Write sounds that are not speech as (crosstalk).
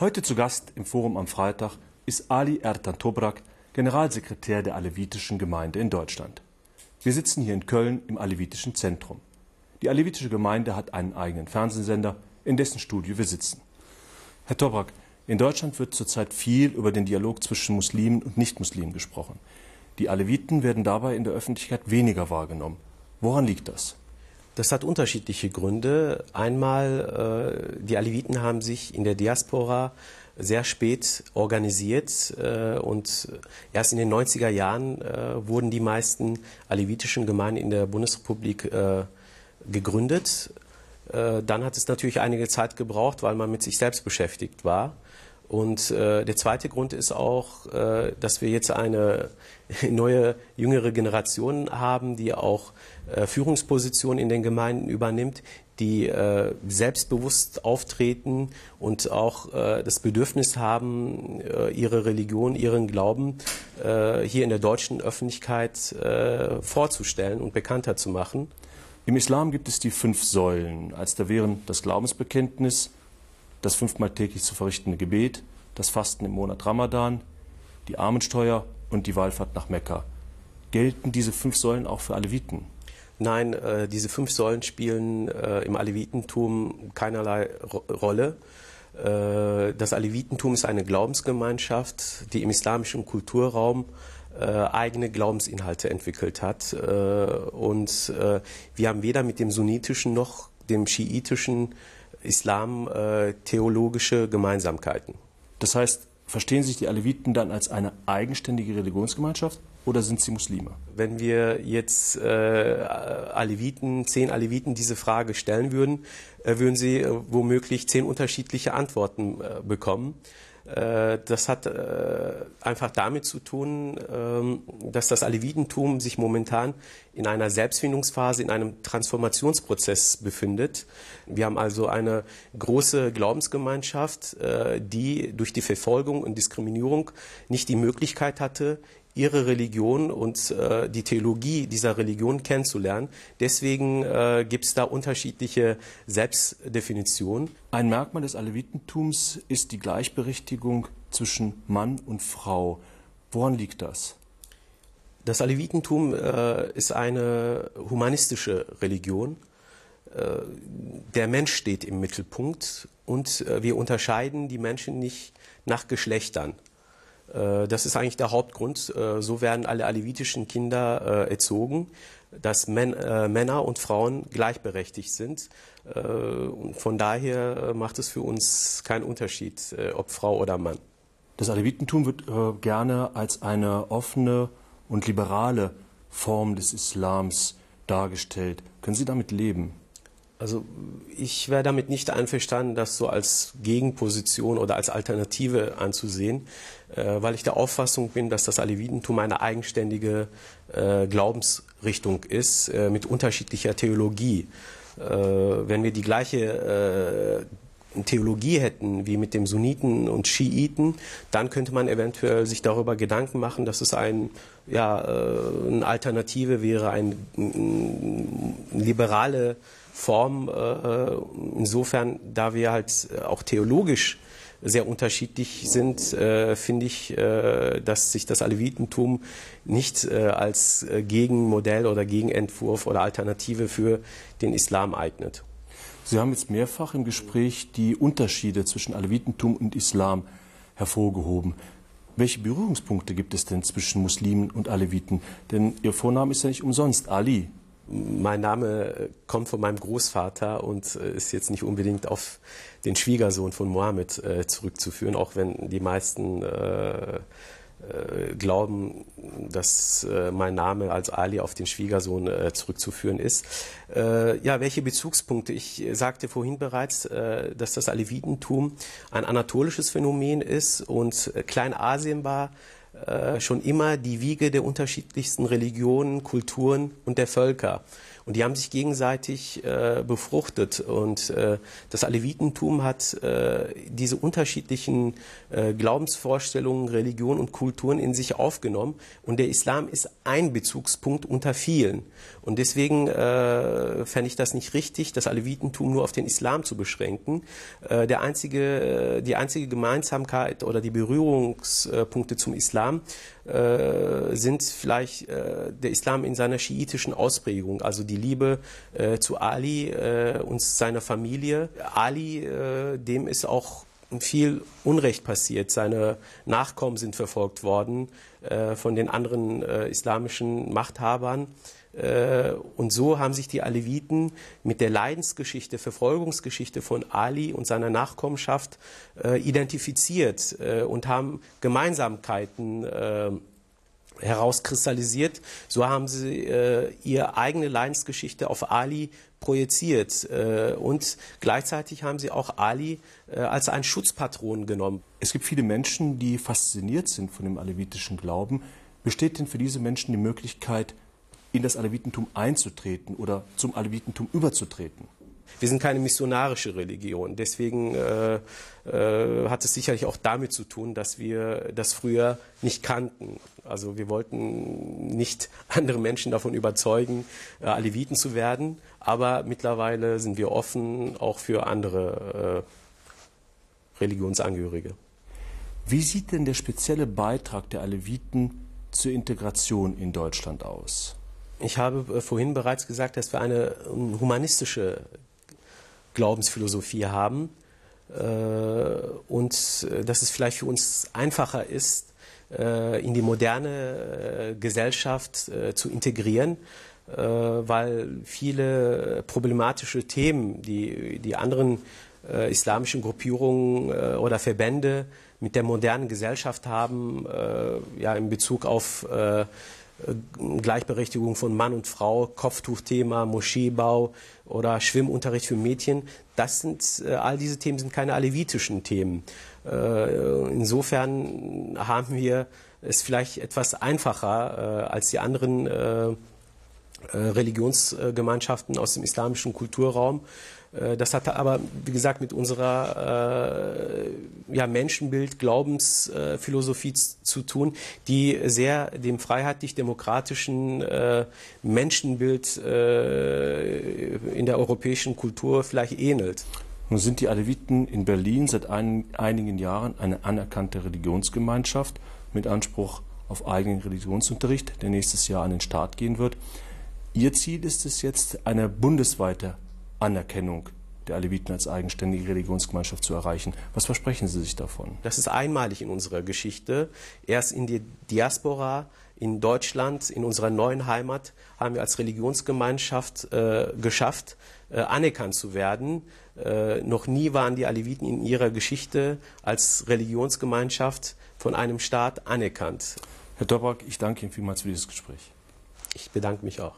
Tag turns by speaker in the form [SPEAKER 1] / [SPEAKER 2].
[SPEAKER 1] Heute zu Gast im Forum am Freitag ist Ali Ertan Tobrak, Generalsekretär der Alevitischen Gemeinde in Deutschland. Wir sitzen hier in Köln im Alevitischen Zentrum. Die Alevitische Gemeinde hat einen eigenen Fernsehsender, in dessen Studio wir sitzen. Herr Tobrak, in Deutschland wird zurzeit viel über den Dialog zwischen Muslimen und Nichtmuslimen gesprochen. Die Aleviten werden dabei in der Öffentlichkeit weniger wahrgenommen. Woran liegt das?
[SPEAKER 2] Das hat unterschiedliche Gründe. Einmal, äh, die Aleviten haben sich in der Diaspora sehr spät organisiert äh, und erst in den 90er Jahren äh, wurden die meisten alevitischen Gemeinden in der Bundesrepublik gegründet. Dann hat es natürlich einige Zeit gebraucht, weil man mit sich selbst beschäftigt war. Und äh, der zweite Grund ist auch, äh, dass wir jetzt eine (laughs) neue, jüngere Generation haben, die auch äh, Führungspositionen in den Gemeinden übernimmt, die äh, selbstbewusst auftreten und auch äh, das Bedürfnis haben, äh, ihre Religion, ihren Glauben äh, hier in der deutschen Öffentlichkeit äh, vorzustellen und bekannter zu machen.
[SPEAKER 1] Im Islam gibt es die fünf Säulen, als da wären das Glaubensbekenntnis, das fünfmal täglich zu verrichtende Gebet, das Fasten im Monat Ramadan, die Armensteuer und die Wallfahrt nach Mekka. Gelten diese fünf Säulen auch für Aleviten?
[SPEAKER 2] Nein, äh, diese fünf Säulen spielen äh, im Alevitentum keinerlei Ro Rolle. Äh, das Alevitentum ist eine Glaubensgemeinschaft, die im islamischen Kulturraum äh, eigene Glaubensinhalte entwickelt hat. Äh, und äh, wir haben weder mit dem sunnitischen noch dem schiitischen Islam theologische Gemeinsamkeiten.
[SPEAKER 1] Das heißt, verstehen sich die Aleviten dann als eine eigenständige Religionsgemeinschaft oder sind sie Muslime?
[SPEAKER 2] Wenn wir jetzt äh, Aleviten, zehn Aleviten diese Frage stellen würden, äh, würden sie äh, womöglich zehn unterschiedliche Antworten äh, bekommen. Äh, das hat äh, einfach damit zu tun, ähm, dass das Alevitentum sich momentan in einer Selbstfindungsphase, in einem Transformationsprozess befindet. Wir haben also eine große Glaubensgemeinschaft, äh, die durch die Verfolgung und Diskriminierung nicht die Möglichkeit hatte, ihre Religion und äh, die Theologie dieser Religion kennenzulernen. Deswegen äh, gibt es da unterschiedliche Selbstdefinitionen.
[SPEAKER 1] Ein Merkmal des Alevitentums ist die Gleichberechtigung zwischen Mann und Frau. Woran liegt das?
[SPEAKER 2] Das Alevitentum äh, ist eine humanistische Religion. Äh, der Mensch steht im Mittelpunkt und äh, wir unterscheiden die Menschen nicht nach Geschlechtern. Äh, das ist eigentlich der Hauptgrund. Äh, so werden alle alevitischen Kinder äh, erzogen, dass Männer und Frauen gleichberechtigt sind. von daher macht es für uns keinen Unterschied, ob Frau oder Mann.
[SPEAKER 1] Das Alevitentum wird gerne als eine offene und liberale Form des Islams dargestellt. Können Sie damit leben?
[SPEAKER 2] Also ich wäre damit nicht einverstanden, das so als Gegenposition oder als Alternative anzusehen, äh, weil ich der Auffassung bin, dass das Alevitentum eine eigenständige äh, Glaubensrichtung ist äh, mit unterschiedlicher Theologie. Äh, wenn wir die gleiche äh, Theologie hätten wie mit dem Sunniten und Schiiten, dann könnte man eventuell sich darüber Gedanken machen, dass es ein, ja, äh, eine Alternative wäre, eine, eine liberale Form. Äh, insofern, da wir halt auch theologisch sehr unterschiedlich sind, äh, finde ich, äh, dass sich das Alevitentum nicht äh, als äh, Gegenmodell oder Gegenentwurf oder Alternative für den Islam eignet.
[SPEAKER 1] Sie haben jetzt mehrfach im Gespräch die Unterschiede zwischen Alevitentum und Islam hervorgehoben. Welche Berührungspunkte gibt es denn zwischen Muslimen und Aleviten? Denn Ihr Vorname ist ja nicht umsonst Ali.
[SPEAKER 2] Mein Name kommt von meinem Großvater und äh, ist jetzt nicht unbedingt auf den Schwiegersohn von Mohammed äh, zurückzuführen, auch wenn die meisten äh, glauben, dass mein Name als Ali auf den Schwiegersohn zurückzuführen ist. ja, welche Bezugspunkte? Ich sagte vorhin bereits, dass das Alevitentum ein anatolisches Phänomen ist und Kleinasien war schon immer die Wiege der unterschiedlichsten Religionen, Kulturen und der Völker. Und die haben sich gegenseitig äh, befruchtet. Und äh, das Alevitentum hat äh, diese unterschiedlichen äh, Glaubensvorstellungen, Religionen und Kulturen in sich aufgenommen. Und der Islam ist ein Bezugspunkt unter vielen. Und deswegen äh, fände ich das nicht richtig, das Alevitentum nur auf den Islam zu beschränken. Äh, der einzige, die einzige Gemeinsamkeit oder die Berührungspunkte zum Islam äh, sind vielleicht äh, der Islam in seiner schiitischen Ausprägung, also die Liebe äh, zu Ali äh, und seiner Familie. Ali, äh, dem ist auch viel Unrecht passiert. Seine Nachkommen sind verfolgt worden äh, von den anderen islamischen Machthabern. Und so haben sich die Aleviten mit der Leidensgeschichte, Verfolgungsgeschichte von Ali und seiner Nachkommenschaft identifiziert und haben Gemeinsamkeiten herauskristallisiert. So haben sie äh, ihre eigene Leidensgeschichte auf Ali projiziert äh, und gleichzeitig haben sie auch Ali äh, als einen Schutzpatron genommen.
[SPEAKER 1] Es gibt viele Menschen, die fasziniert sind von dem alevitischen Glauben. Besteht denn für diese Menschen die Möglichkeit, in das Alevitentum einzutreten oder zum Alevitentum überzutreten?
[SPEAKER 2] Wir sind keine missionarische Religion. Deswegen äh, äh, hat es sicherlich auch damit zu tun, dass wir das früher nicht kannten. Also wir wollten nicht (laughs) andere Menschen davon überzeugen, äh, Aleviten zu werden. Aber mittlerweile sind wir offen auch für andere äh, Religionsangehörige.
[SPEAKER 1] Wie sieht denn der spezielle Beitrag der Aleviten zur Integration in Deutschland aus?
[SPEAKER 2] Ich habe äh, vorhin bereits gesagt, dass wir eine humanistische Glaubensphilosophie haben äh, und äh, dass es vielleicht für uns einfacher ist, äh, in die moderne Gesellschaft zu integrieren, weil viele problematische Themen, die die anderen islamischen Gruppierungen oder Verbände mit der modernen Gesellschaft haben, ja in Bezug auf Gleichberechtigung von Mann und Frau, Kopftuchthema, Moscheebau oder Schwimmunterricht für Mädchen. Das sind, äh, all diese Themen sind keine alevitischen Themen. Äh, insofern haben wir es vielleicht etwas einfacher als die anderen Religionsgemeinschaften aus dem islamischen Kulturraum. Äh, das hat aber, wie gesagt, mit unserer äh, ja, Menschenbild, Glaubensphilosophie zu tun, die sehr dem freiheitlich-demokratischen äh, Menschenbild äh, in der europäischen Kultur vielleicht ähnelt.
[SPEAKER 1] Nun sind die Aleviten in Berlin seit ein, einigen Jahren eine anerkannte Religionsgemeinschaft mit Anspruch auf eigenen Religionsunterricht, der nächstes Jahr an den Start gehen wird. Ihr Ziel ist es jetzt, eine bundesweite Anerkennung der Aleviten als eigenständige Religionsgemeinschaft zu erreichen. Was versprechen Sie sich davon?
[SPEAKER 2] Das ist einmalig in unserer Geschichte. Erst in der Diaspora, in Deutschland, in unserer neuen Heimat, haben wir als Religionsgemeinschaft äh, geschafft, äh, anerkannt zu werden. Äh, noch nie waren die Aleviten in ihrer Geschichte als Religionsgemeinschaft von einem Staat anerkannt.
[SPEAKER 1] Herr Dobrak, ich danke Ihnen vielmals für dieses Gespräch.
[SPEAKER 2] Ich bedanke mich auch.